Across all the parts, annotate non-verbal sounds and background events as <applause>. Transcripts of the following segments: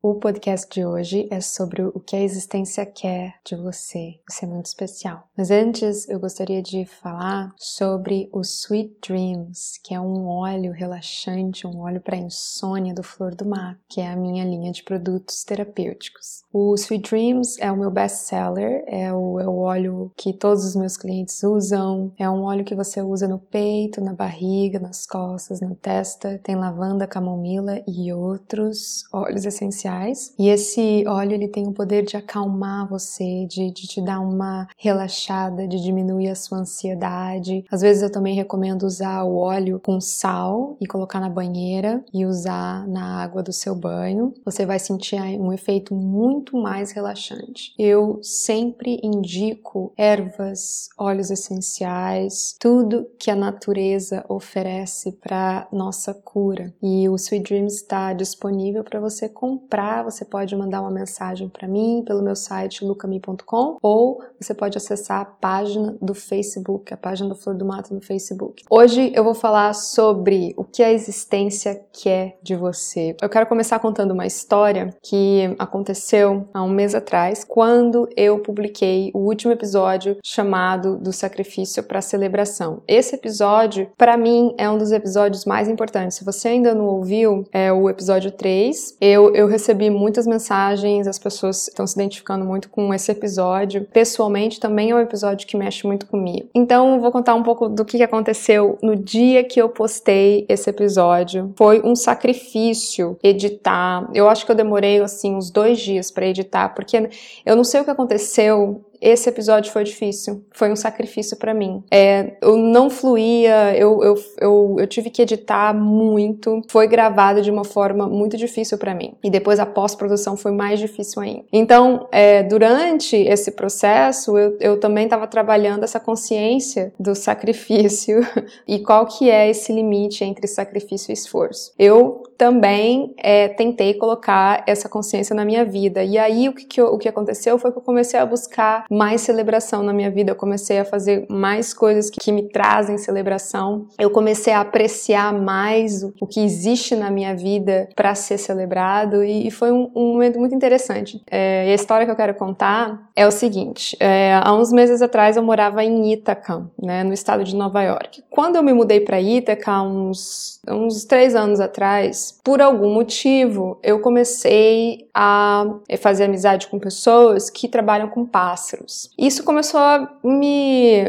O podcast de hoje é sobre o que a existência quer de você. Você é muito especial. Mas antes, eu gostaria de falar sobre o Sweet Dreams, que é um óleo relaxante, um óleo para insônia do Flor do Mar, que é a minha linha de produtos terapêuticos. O Sweet Dreams é o meu best-seller, é o, é o óleo que todos os meus clientes usam. É um óleo que você usa no peito, na barriga, nas costas, na testa. Tem lavanda, camomila e outros óleos essenciais essenciais. E esse óleo ele tem o poder de acalmar você, de, de te dar uma relaxada, de diminuir a sua ansiedade. Às vezes eu também recomendo usar o óleo com sal e colocar na banheira e usar na água do seu banho. Você vai sentir um efeito muito mais relaxante. Eu sempre indico ervas, óleos essenciais, tudo que a natureza oferece para nossa cura. E o Sweet Dreams está disponível para você comprar você pode mandar uma mensagem para mim pelo meu site lucami.com ou você pode acessar a página do Facebook, a página do Flor do Mato no Facebook. Hoje eu vou falar sobre o que a existência quer de você. Eu quero começar contando uma história que aconteceu há um mês atrás, quando eu publiquei o último episódio chamado do sacrifício para celebração. Esse episódio, para mim, é um dos episódios mais importantes. Se você ainda não ouviu, é o episódio 3. Eu, eu recebi recebi muitas mensagens, as pessoas estão se identificando muito com esse episódio. Pessoalmente, também é um episódio que mexe muito comigo. Então, vou contar um pouco do que aconteceu no dia que eu postei esse episódio. Foi um sacrifício editar. Eu acho que eu demorei assim uns dois dias para editar, porque eu não sei o que aconteceu esse episódio foi difícil, foi um sacrifício para mim. É, eu não fluía, eu, eu, eu, eu, tive que editar muito, foi gravado de uma forma muito difícil para mim. E depois a pós-produção foi mais difícil ainda. Então, é, durante esse processo, eu, eu também estava trabalhando essa consciência do sacrifício <laughs> e qual que é esse limite entre sacrifício e esforço. Eu também é, tentei colocar essa consciência na minha vida. E aí o que, que o que aconteceu foi que eu comecei a buscar mais celebração na minha vida, eu comecei a fazer mais coisas que, que me trazem celebração, eu comecei a apreciar mais o, o que existe na minha vida para ser celebrado e, e foi um, um, momento muito interessante. É, a história que eu quero contar é o seguinte: é, há uns meses atrás eu morava em Ithaca, né, no estado de Nova York. Quando eu me mudei para Ithaca, uns, uns três anos atrás, por algum motivo, eu comecei a fazer amizade com pessoas que trabalham com pássaros. Isso começou a me,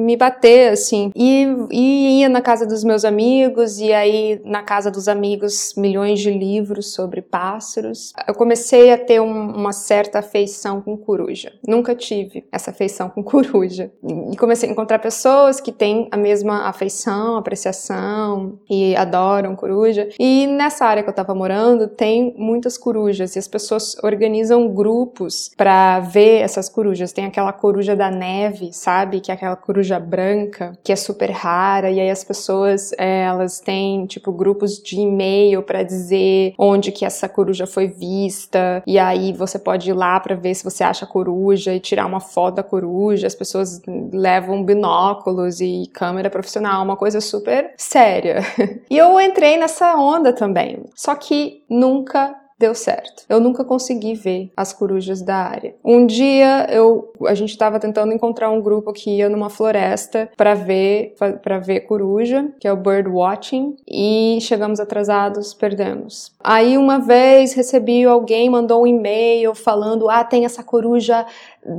me bater, assim, e, e ia na casa dos meus amigos, e aí na casa dos amigos milhões de livros sobre pássaros. Eu comecei a ter um, uma certa afeição com coruja. Nunca tive essa afeição com <laughs> coruja. E comecei a encontrar pessoas que têm a mesma afeição, apreciação e adoram coruja. E nessa área que eu tava morando, tem muitas corujas e as pessoas organizam grupos para ver essas corujas. Tem aquela coruja da neve, sabe? Que é aquela coruja branca, que é super rara. E aí as pessoas, é, elas têm, tipo, grupos de e-mail para dizer onde que essa coruja foi vista. E aí você pode ir lá para ver se você acha a coruja e tirar uma foto da coruja. As pessoas levam binóculos e câmera profissional, uma coisa super séria. <laughs> e eu entrei nessa onda também. Só que nunca deu certo. Eu nunca consegui ver as corujas da área. Um dia eu a gente estava tentando encontrar um grupo que ia numa floresta para ver para ver coruja, que é o bird watching, e chegamos atrasados, perdemos. Aí uma vez recebi alguém mandou um e-mail falando: "Ah, tem essa coruja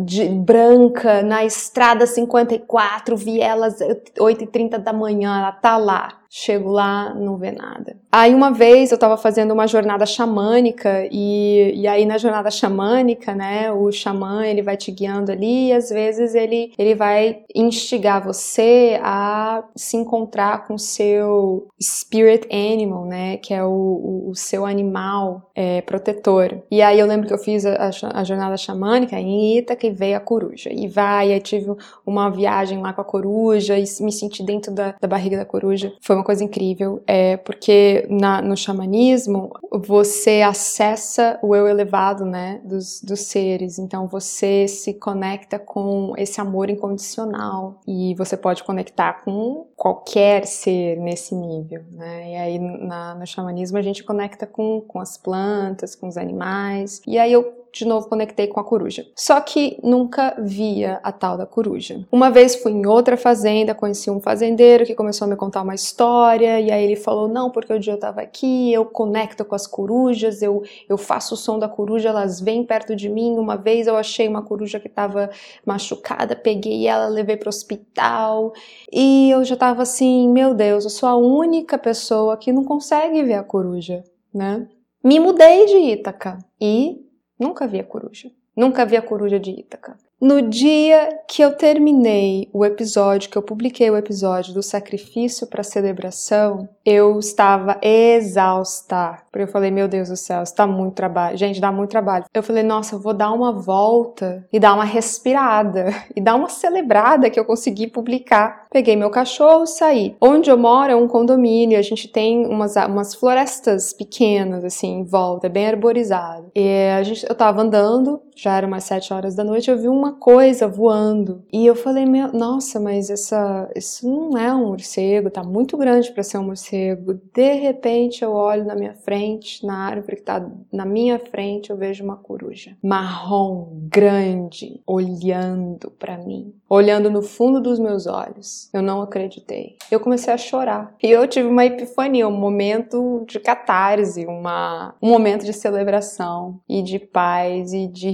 de branca na estrada 54, vi elas 8h30 da manhã, ela tá lá. Chego lá, não vê nada. Aí uma vez eu estava fazendo uma jornada xamânica e, e aí na jornada xamânica, né, o xamã ele vai te guiando ali e às vezes ele, ele vai instigar você a se encontrar com o seu spirit animal, né, que é o, o, o seu animal é, protetor. E aí eu lembro que eu fiz a, a jornada xamânica em Ítaca e veio a coruja. E vai, eu tive uma viagem lá com a coruja e me senti dentro da, da barriga da coruja. Foi uma coisa incrível, é porque na, no xamanismo você acessa o eu elevado, né, dos, dos seres. Então você se conecta com esse amor incondicional e você pode conectar com qualquer ser nesse nível, né? E aí na, no xamanismo a gente conecta com, com as plantas, com os animais. E aí eu de novo conectei com a coruja. Só que nunca via a tal da coruja. Uma vez fui em outra fazenda, conheci um fazendeiro que começou a me contar uma história, e aí ele falou: Não, porque o dia eu tava aqui, eu conecto com as corujas, eu, eu faço o som da coruja, elas vêm perto de mim. Uma vez eu achei uma coruja que tava machucada, peguei ela, levei pro hospital, e eu já tava assim: Meu Deus, eu sou a única pessoa que não consegue ver a coruja, né? Me mudei de Ítaca e Nunca vi a coruja. Nunca vi a coruja de Ítaca. No dia que eu terminei o episódio, que eu publiquei o episódio do sacrifício para celebração, eu estava exausta. Porque eu falei, meu Deus do céu, está muito trabalho. Gente, dá muito trabalho. Eu falei, nossa, eu vou dar uma volta e dar uma respirada <laughs> e dar uma celebrada que eu consegui publicar. Peguei meu cachorro, saí. Onde eu moro é um condomínio, a gente tem umas, umas florestas pequenas, assim, em volta, é bem arborizado. E a gente, eu tava andando, já eram umas sete horas da noite, eu vi uma coisa voando. E eu falei, meu, nossa, mas essa, isso não é um morcego, tá muito grande para ser um morcego. De repente eu olho na minha frente, na árvore que tá na minha frente, eu vejo uma coruja marrom, grande, olhando para mim, olhando no fundo dos meus olhos. Eu não acreditei. Eu comecei a chorar. E eu tive uma epifania, um momento de catarse, uma, um momento de celebração e de paz e de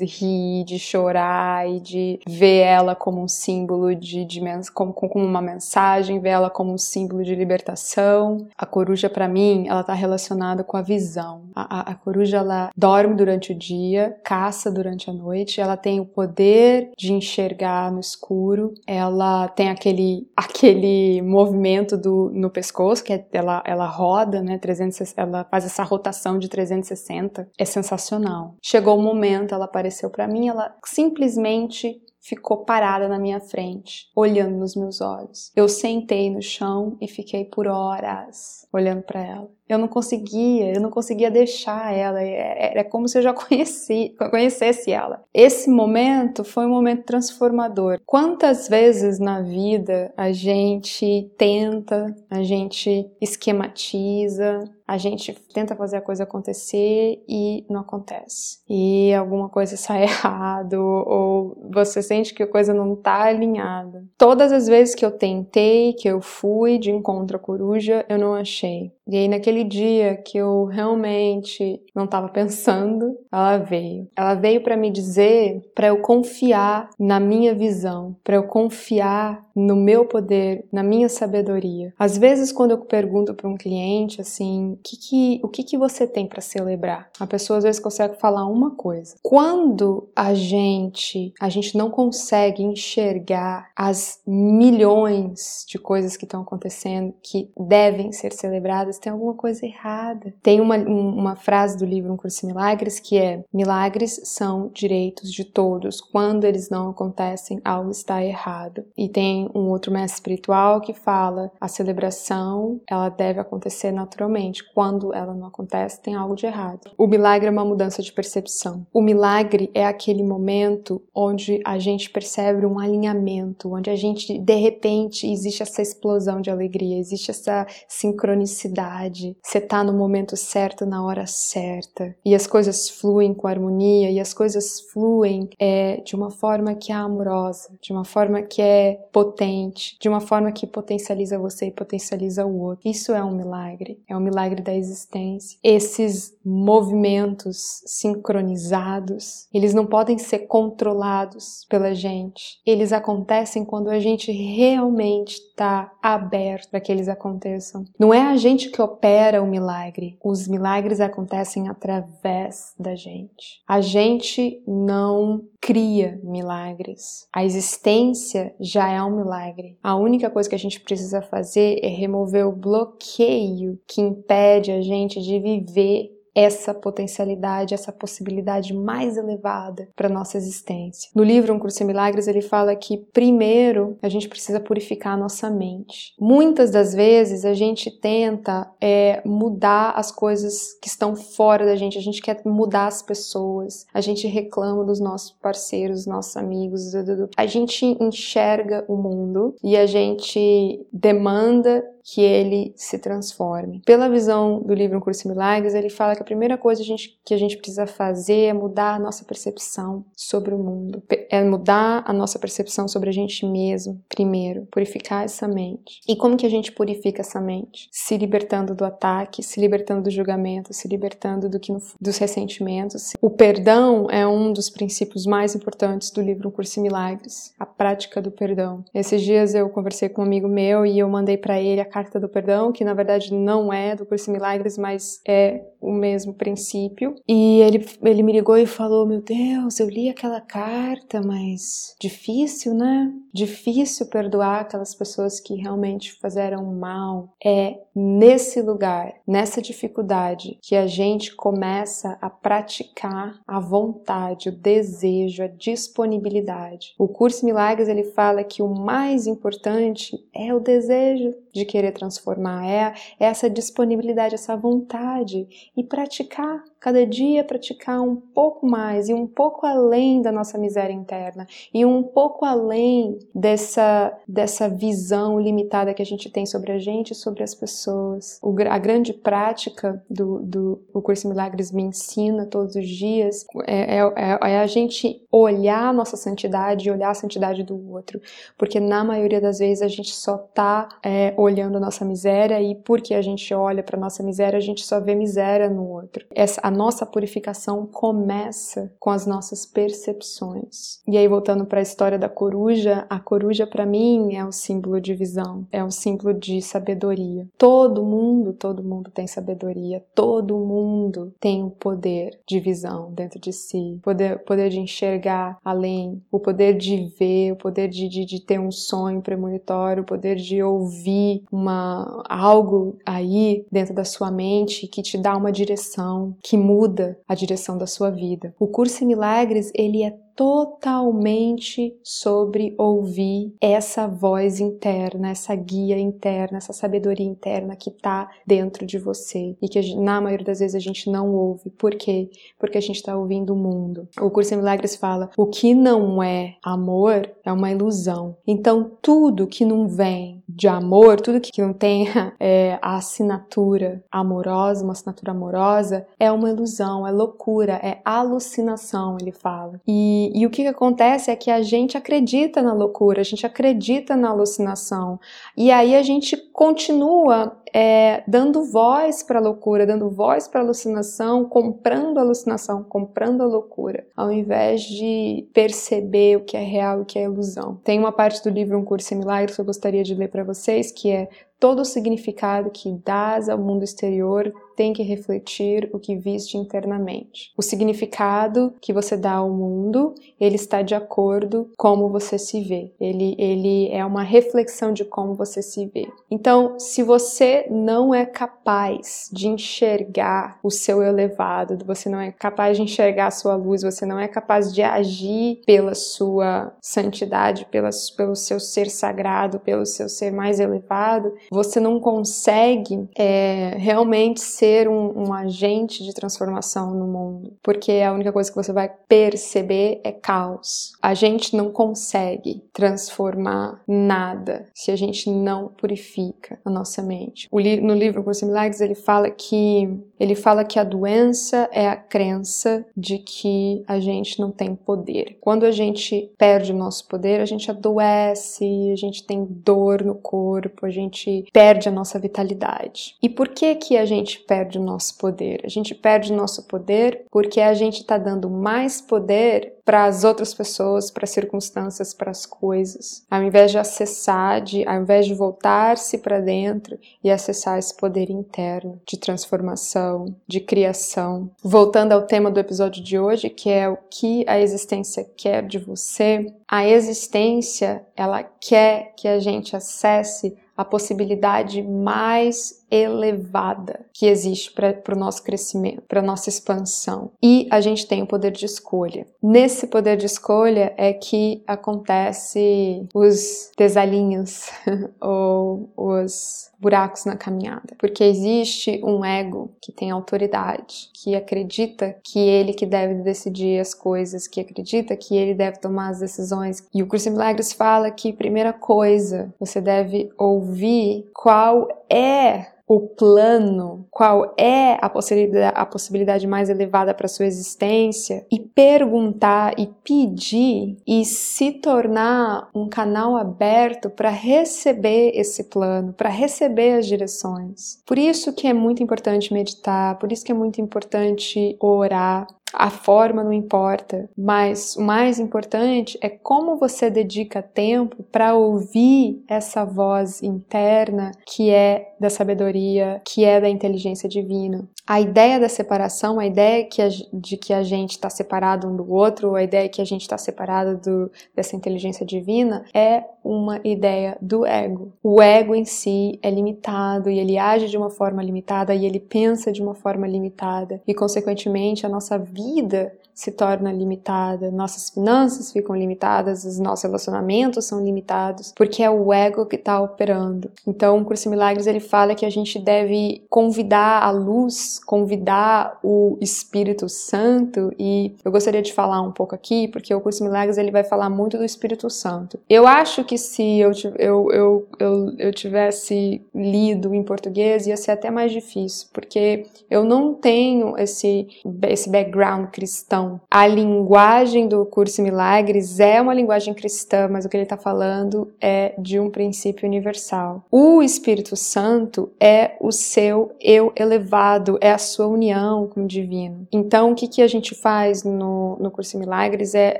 rir, de chorar e de ver ela como um símbolo de, de como, como uma mensagem, ver ela como um símbolo de libertação. A coruja, para mim, ela tá relacionada com a visão. A, a, a coruja, ela dorme durante o dia, caça durante a noite, ela tem o poder de enxergar no escuro, ela tem aquele, aquele movimento do, no pescoço, que é, ela, ela roda, né, 360, ela faz essa rotação de 360, é sensacional. Chegou o momento, ela apareceu para mim, ela simplesmente ficou parada na minha frente, olhando nos meus olhos. Eu sentei no chão e fiquei por horas olhando para ela. Eu não conseguia, eu não conseguia deixar ela. É, é, é como se eu já <laughs> conheci, conhecesse ela. Esse momento foi um momento transformador. Quantas vezes na vida a gente tenta, a gente esquematiza, a gente tenta fazer a coisa acontecer e não acontece. E alguma coisa sai <laughs> errado ou você sente que a coisa não tá alinhada. Todas as vezes que eu tentei, que eu fui de encontro à coruja, eu não achei. E aí naquele dia que eu realmente não estava pensando, ela veio. Ela veio para me dizer para eu confiar na minha visão, para eu confiar no meu poder, na minha sabedoria. Às vezes quando eu pergunto para um cliente assim, que que, o que que você tem para celebrar? A pessoa às vezes consegue falar uma coisa. Quando a gente a gente não consegue enxergar as milhões de coisas que estão acontecendo que devem ser celebradas, tem alguma coisa errada. Tem uma, uma frase do livro Um Curso de Milagres que é: Milagres são direitos de todos. Quando eles não acontecem, algo está errado. E tem um outro mestre espiritual que fala: a celebração ela deve acontecer naturalmente. Quando ela não acontece, tem algo de errado. O milagre é uma mudança de percepção. O milagre é aquele momento onde a gente percebe um alinhamento, onde a gente de repente existe essa explosão de alegria, existe essa sincronicidade você tá no momento certo, na hora certa, e as coisas fluem com harmonia, e as coisas fluem é, de uma forma que é amorosa, de uma forma que é potente, de uma forma que potencializa você e potencializa o outro. Isso é um milagre, é um milagre da existência. Esses movimentos sincronizados, eles não podem ser controlados pela gente. Eles acontecem quando a gente realmente está aberto para que eles aconteçam. Não é a gente que opera o milagre. Os milagres acontecem através da gente. A gente não cria milagres. A existência já é um milagre. A única coisa que a gente precisa fazer é remover o bloqueio que impede a gente de viver essa potencialidade, essa possibilidade mais elevada para nossa existência. No livro Um Curso em Milagres, ele fala que primeiro a gente precisa purificar a nossa mente. Muitas das vezes a gente tenta é, mudar as coisas que estão fora da gente, a gente quer mudar as pessoas, a gente reclama dos nossos parceiros, dos nossos amigos, a gente enxerga o mundo e a gente demanda que ele se transforme. Pela visão do livro Um Curso em Milagres, ele fala que a primeira coisa a gente, que a gente precisa fazer é mudar a nossa percepção sobre o mundo, é mudar a nossa percepção sobre a gente mesmo, primeiro, purificar essa mente. E como que a gente purifica essa mente? Se libertando do ataque, se libertando do julgamento, se libertando do que no, dos ressentimentos. O perdão é um dos princípios mais importantes do livro Um Curso em Milagres, a prática do perdão. Esses dias eu conversei com um amigo meu e eu mandei para ele a carta do perdão, que na verdade não é do curso Milagres, mas é o mesmo princípio. E ele, ele me ligou e falou: Meu Deus, eu li aquela carta, mas difícil, né? Difícil perdoar aquelas pessoas que realmente fizeram mal. É nesse lugar, nessa dificuldade, que a gente começa a praticar a vontade, o desejo, a disponibilidade. O curso Milagres ele fala que o mais importante é o desejo de querer transformar, é, é essa disponibilidade, essa vontade e praticar cada dia praticar um pouco mais e um pouco além da nossa miséria interna e um pouco além dessa dessa visão limitada que a gente tem sobre a gente e sobre as pessoas. O, a grande prática do, do o curso Milagres me ensina todos os dias é, é, é, é a gente olhar a nossa santidade e olhar a santidade do outro, porque na maioria das vezes a gente só tá é, olhando a nossa miséria e porque a gente olha para nossa miséria a gente só vê miséria no outro. Essa, a nossa purificação começa com as nossas percepções. E aí, voltando para a história da coruja, a coruja para mim é um símbolo de visão, é um símbolo de sabedoria. Todo mundo, todo mundo tem sabedoria, todo mundo tem o poder de visão dentro de si, poder, poder de enxergar além, o poder de ver, o poder de, de, de ter um sonho premonitório, o poder de ouvir uma, algo aí dentro da sua mente que te dá uma direção, que muda a direção da sua vida. O curso em milagres, ele é totalmente sobre ouvir essa voz interna, essa guia interna, essa sabedoria interna que está dentro de você e que na maioria das vezes a gente não ouve. Por quê? Porque a gente está ouvindo o mundo. O curso em milagres fala: o que não é amor é uma ilusão. Então tudo que não vem de amor, tudo que não tenha <laughs> é, a assinatura amorosa, uma assinatura amorosa, é uma ilusão, é loucura, é alucinação, ele fala. E e, o que, que acontece é que a gente acredita na loucura, a gente acredita na alucinação. E aí a gente continua é, dando voz para a loucura, dando voz para a alucinação, comprando a alucinação, comprando a loucura, ao invés de perceber o que é real e o que é ilusão. Tem uma parte do livro Um Curso em Milagres que eu gostaria de ler para vocês, que é todo o significado que dás ao mundo exterior tem que refletir o que viste internamente. O significado que você dá ao mundo, ele está de acordo com como você se vê. Ele, ele é uma reflexão de como você se vê. Então, se você não é capaz de enxergar o seu elevado, você não é capaz de enxergar a sua luz, você não é capaz de agir pela sua santidade, pela, pelo seu ser sagrado, pelo seu ser mais elevado, você não consegue é, realmente ser um, um agente de transformação no mundo, porque a única coisa que você vai perceber é caos. A gente não consegue transformar nada se a gente não purifica a nossa mente. Li no livro Curso Milagres ele fala que ele fala que a doença é a crença de que a gente não tem poder. Quando a gente perde o nosso poder, a gente adoece, a gente tem dor no corpo, a gente perde a nossa vitalidade. E por que que a gente perde o nosso poder? A gente perde o nosso poder porque a gente está dando mais poder para as outras pessoas, para as circunstâncias, para as coisas, ao invés de acessar, de, ao invés de voltar-se para dentro e acessar esse poder interno de transformação, de criação. Voltando ao tema do episódio de hoje, que é o que a existência quer de você, a existência ela quer que a gente acesse a possibilidade mais elevada que existe para o nosso crescimento, para nossa expansão. E a gente tem o poder de escolha. Nesse poder de escolha é que acontece os desalinhos <laughs> ou os buracos na caminhada, porque existe um ego que tem autoridade, que acredita que ele que deve decidir as coisas, que acredita que ele deve tomar as decisões. E o curso em milagres fala que primeira coisa, você deve ouvir qual é o plano, qual é a possibilidade, a possibilidade mais elevada para sua existência e perguntar e pedir e se tornar um canal aberto para receber esse plano, para receber as direções. Por isso que é muito importante meditar, por isso que é muito importante orar, a forma não importa, mas o mais importante é como você dedica tempo para ouvir essa voz interna que é da sabedoria, que é da inteligência divina. A ideia da separação, a ideia que a, de que a gente está separado um do outro, a ideia que a gente está separado do, dessa inteligência divina, é uma ideia do ego. O ego em si é limitado e ele age de uma forma limitada e ele pensa de uma forma limitada e, consequentemente, a nossa vida se torna limitada, nossas finanças ficam limitadas, os nossos relacionamentos são limitados, porque é o ego que está operando. Então, o curso Milagres ele fala que a gente deve convidar a luz, convidar o Espírito Santo e eu gostaria de falar um pouco aqui, porque o curso Milagres ele vai falar muito do Espírito Santo. Eu acho que se eu, eu, eu, eu, eu tivesse lido em português ia ser até mais difícil, porque eu não tenho esse, esse background cristão A linguagem do curso Milagres é uma linguagem cristã, mas o que ele está falando é de um princípio universal. O Espírito Santo é o seu eu elevado, é a sua união com o divino. Então, o que, que a gente faz no, no curso Milagres é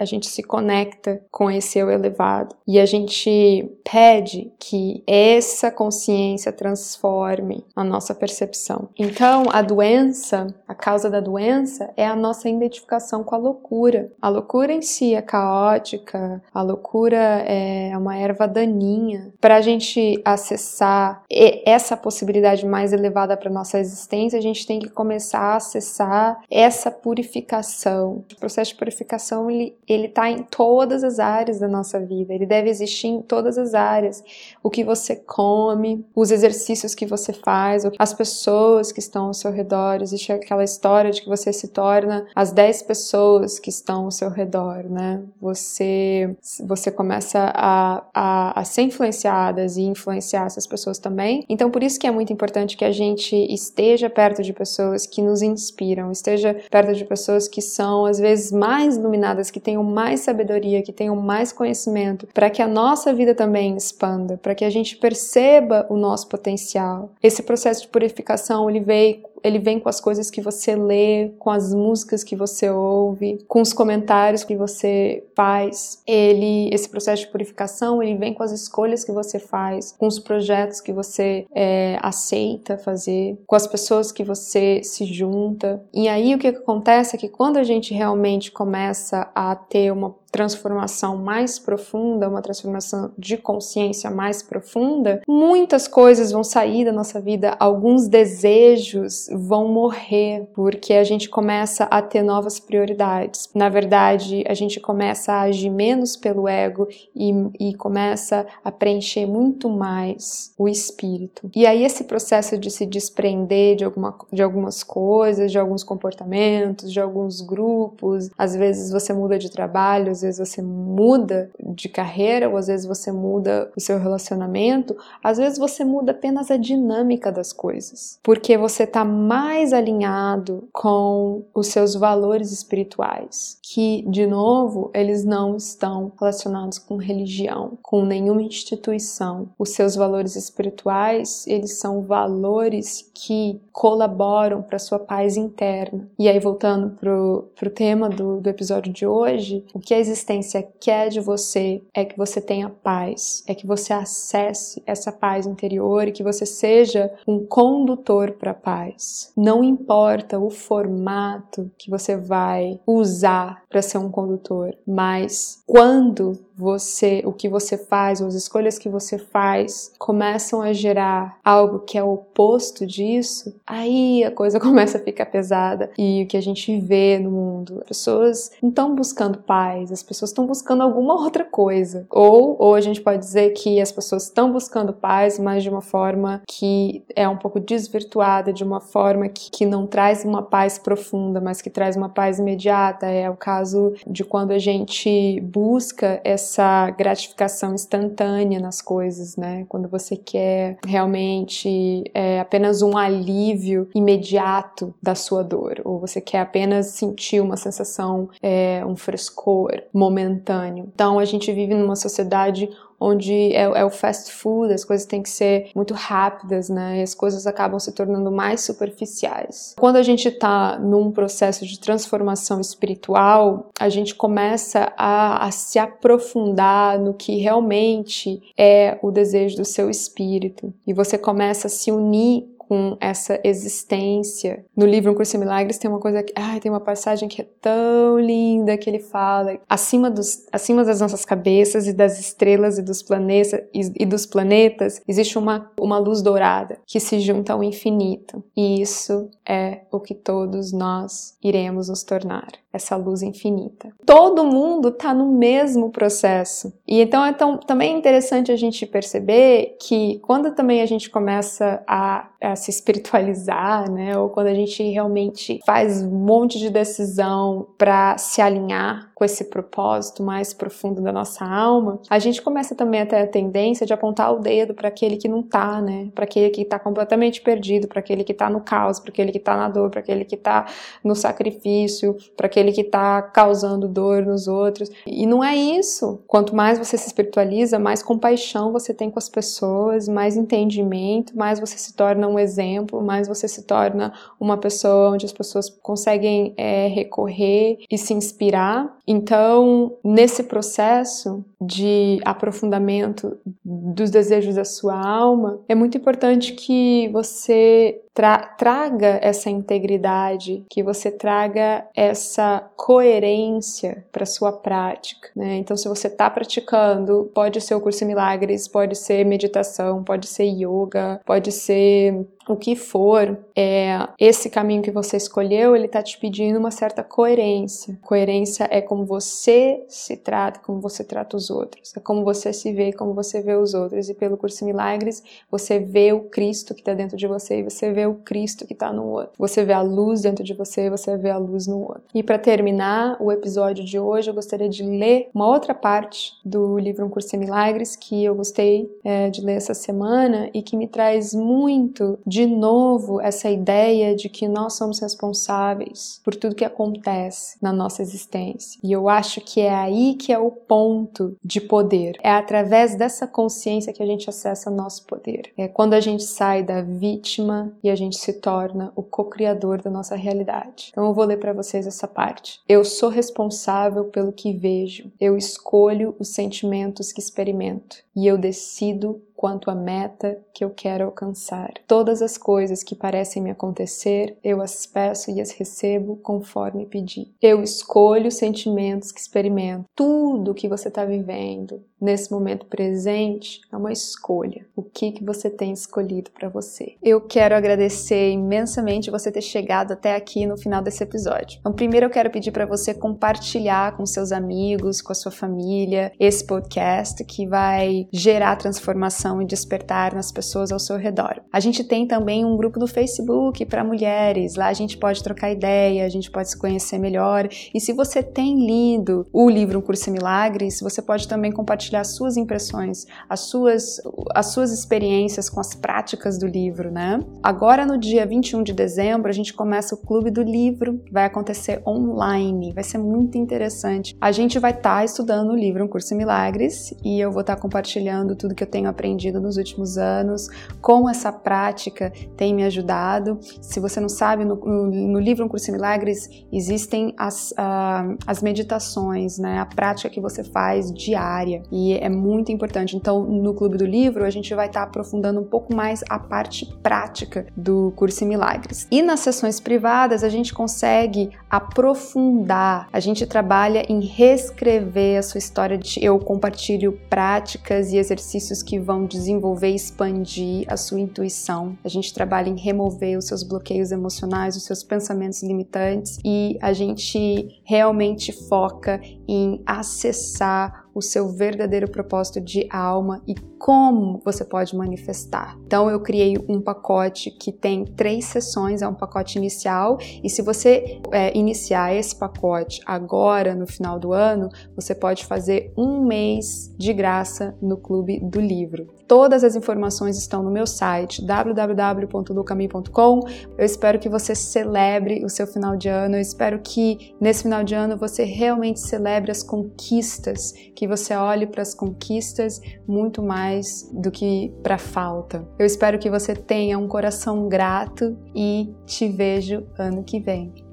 a gente se conecta com esse eu elevado e a gente pede que essa consciência transforme a nossa percepção. Então, a doença, a causa da doença é a nossa identificação relação com a loucura. A loucura em si é caótica, a loucura é uma erva daninha. Para a gente acessar essa possibilidade mais elevada para nossa existência, a gente tem que começar a acessar essa purificação. O processo de purificação ele ele está em todas as áreas da nossa vida. Ele deve existir em todas as áreas. O que você come, os exercícios que você faz, as pessoas que estão ao seu redor. Existe aquela história de que você se torna as 10 pessoas pessoas que estão ao seu redor, né? Você, você começa a, a, a ser influenciadas e influenciar essas pessoas também. Então, por isso que é muito importante que a gente esteja perto de pessoas que nos inspiram, esteja perto de pessoas que são, às vezes, mais iluminadas, que tenham mais sabedoria, que tenham mais conhecimento, para que a nossa vida também expanda, para que a gente perceba o nosso potencial. Esse processo de purificação, ele veio ele vem com as coisas que você lê, com as músicas que você ouve, com os comentários que você faz. Ele, esse processo de purificação, ele vem com as escolhas que você faz, com os projetos que você é, aceita fazer, com as pessoas que você se junta. E aí o que acontece é que quando a gente realmente começa a ter uma transformação mais profunda, uma transformação de consciência mais profunda, muitas coisas vão sair da nossa vida, alguns desejos vão morrer, porque a gente começa a ter novas prioridades. Na verdade, a gente começa a agir menos pelo ego e, e começa a preencher muito mais o espírito. E aí, esse processo de se desprender de, alguma, de algumas coisas, de alguns comportamentos, de alguns grupos, às vezes você muda de trabalho, às vezes você muda de carreira, ou às vezes você muda o seu relacionamento, às vezes você muda apenas a dinâmica das coisas, porque você está mais alinhado com os seus valores espirituais, que, de novo, eles não estão relacionados com religião, com nenhuma instituição. Os seus valores espirituais, eles são valores que colaboram para sua paz interna. E aí, voltando pro, pro tema do, do episódio de hoje, o que a existência quer de você é que você tenha paz, é que você acesse essa paz interior e que você seja um condutor para a paz. Não importa o formato que você vai usar para ser um condutor, mas quando você, o que você faz, as escolhas que você faz começam a gerar algo que é o oposto disso, aí a coisa <laughs> começa a ficar pesada. E o que a gente vê no mundo, as pessoas não estão buscando paz, as pessoas estão buscando alguma outra coisa. Ou, ou a gente pode dizer que as pessoas estão buscando paz, mas de uma forma que é um pouco desvirtuada, de uma forma que, que não traz uma paz profunda, mas que traz uma paz imediata. É o caso de quando a gente busca essa gratificação instantânea nas coisas, né? Quando você quer realmente é, apenas um alívio imediato da sua dor, ou você quer apenas sentir uma sensação, é, um frescor momentâneo. Então a gente vive numa sociedade onde é, é, o fast food, as coisas têm que ser muito rápidas, né? E as coisas acabam se tornando mais superficiais. Quando a gente está num processo de transformação espiritual, a gente começa a, a se aprofundar no que realmente é o desejo do seu espírito e você começa a se unir com essa existência. No livro Um Curso em Milagres tem uma coisa que, ai, tem uma passagem que é tão linda que ele fala, acima dos acima das nossas cabeças e das estrelas e dos planetas e, e dos planetas existe uma uma luz dourada que se junta ao infinito. E isso é o que todos nós iremos nos tornar, essa luz infinita. Todo mundo está no mesmo processo. E então é tão, também é interessante a gente perceber que quando também a gente começa a, a se espiritualizar, né? Ou quando a gente realmente faz um monte de decisão para se alinhar com esse propósito mais profundo da nossa alma, a gente começa também a ter a tendência de apontar o dedo para aquele que não tá, né? Para aquele que tá completamente perdido, para aquele que tá no caos, para aquele que tá na dor, para aquele que tá no sacrifício, para aquele que tá causando dor nos outros. E não é isso. Quanto mais você se espiritualiza, mais compaixão você tem com as pessoas, mais entendimento, mais você se torna um exemplo, mais você se torna uma pessoa onde as pessoas conseguem é, recorrer e se inspirar. Então, nesse processo de aprofundamento dos desejos da sua alma, é muito importante que você tra traga essa integridade, que você traga essa coerência para sua prática. Né? Então, se você está praticando, pode ser o curso milagres, pode ser meditação, pode ser yoga, pode ser o que for, é, esse caminho que você escolheu, ele está te pedindo uma certa coerência. Coerência é como você se trata, como você trata os outros. É como você se vê, como você vê os outros. E pelo curso Milagres, você vê o Cristo que está dentro de você e você vê o Cristo que está no outro. Você vê a luz dentro de você você vê a luz no outro. E para terminar o episódio de hoje, eu gostaria de ler uma outra parte do livro Um Curso em Milagres que eu gostei é, de ler essa semana e que me traz muito de novo essa ideia de que nós somos responsáveis por tudo que acontece na nossa existência. E eu acho que é aí que é o ponto de poder. É através dessa consciência que a gente acessa nosso poder. É quando a gente sai da vítima e a gente se torna o co-criador da nossa realidade. Então eu vou ler para vocês essa parte. Eu sou responsável pelo que vejo. Eu escolho os sentimentos que experimento e eu decido quanto à meta que eu quero alcançar. Todas as coisas que parecem me acontecer, eu as peço e as recebo conforme pedi. Eu escolho os sentimentos que experimento. Tudo que você está vivendo nesse momento presente é uma escolha. O que que você tem escolhido para você? Eu quero agradecer imensamente você ter chegado até aqui no final desse episódio. Então, primeiro eu quero pedir para você compartilhar com seus amigos, com a sua família, esse podcast que vai gerar transformação e despertar nas pessoas ao seu redor. A gente tem também um grupo no Facebook para mulheres, lá a gente pode trocar ideia, a gente pode se conhecer melhor. E se você tem lido o livro Um Curso em Milagres, você pode também compartilhar suas impressões, as suas, as suas experiências com as práticas do livro, né? Agora no dia 21 de dezembro, a gente começa o Clube do Livro, vai acontecer online, vai ser muito interessante. A gente vai estar tá estudando o livro Um Curso em Milagres e eu vou estar tá compartilhando tudo que eu tenho aprendido aprendido nos últimos anos, como essa prática tem me ajudado. Se você não sabe, no, no, livro Um Curso em Milagres existem as, uh, as meditações, né, a prática que você faz diária e é muito importante. Então, no Clube do Livro, a gente vai estar tá aprofundando um pouco mais a parte prática do Curso em Milagres. E nas sessões privadas, a gente consegue aprofundar, a gente trabalha em reescrever a sua história. De, eu compartilho práticas e exercícios que vão desenvolver e expandir a sua intuição. A gente trabalha em remover os seus bloqueios emocionais, os seus pensamentos limitantes e a gente realmente foca em acessar o seu verdadeiro propósito de alma e como você pode manifestar. Então eu criei um pacote que tem três sessões, é um pacote inicial e se você é, iniciar esse pacote agora no final do ano, você pode fazer um mês de graça no Clube do Livro. Todas as informações estão no meu site www.lucami.com. Eu espero que você celebre o seu final de ano. Eu espero que nesse final de ano você realmente celebre as conquistas, que você olhe para as conquistas muito mais do que para a falta. Eu espero que você tenha um coração grato e te vejo ano que vem.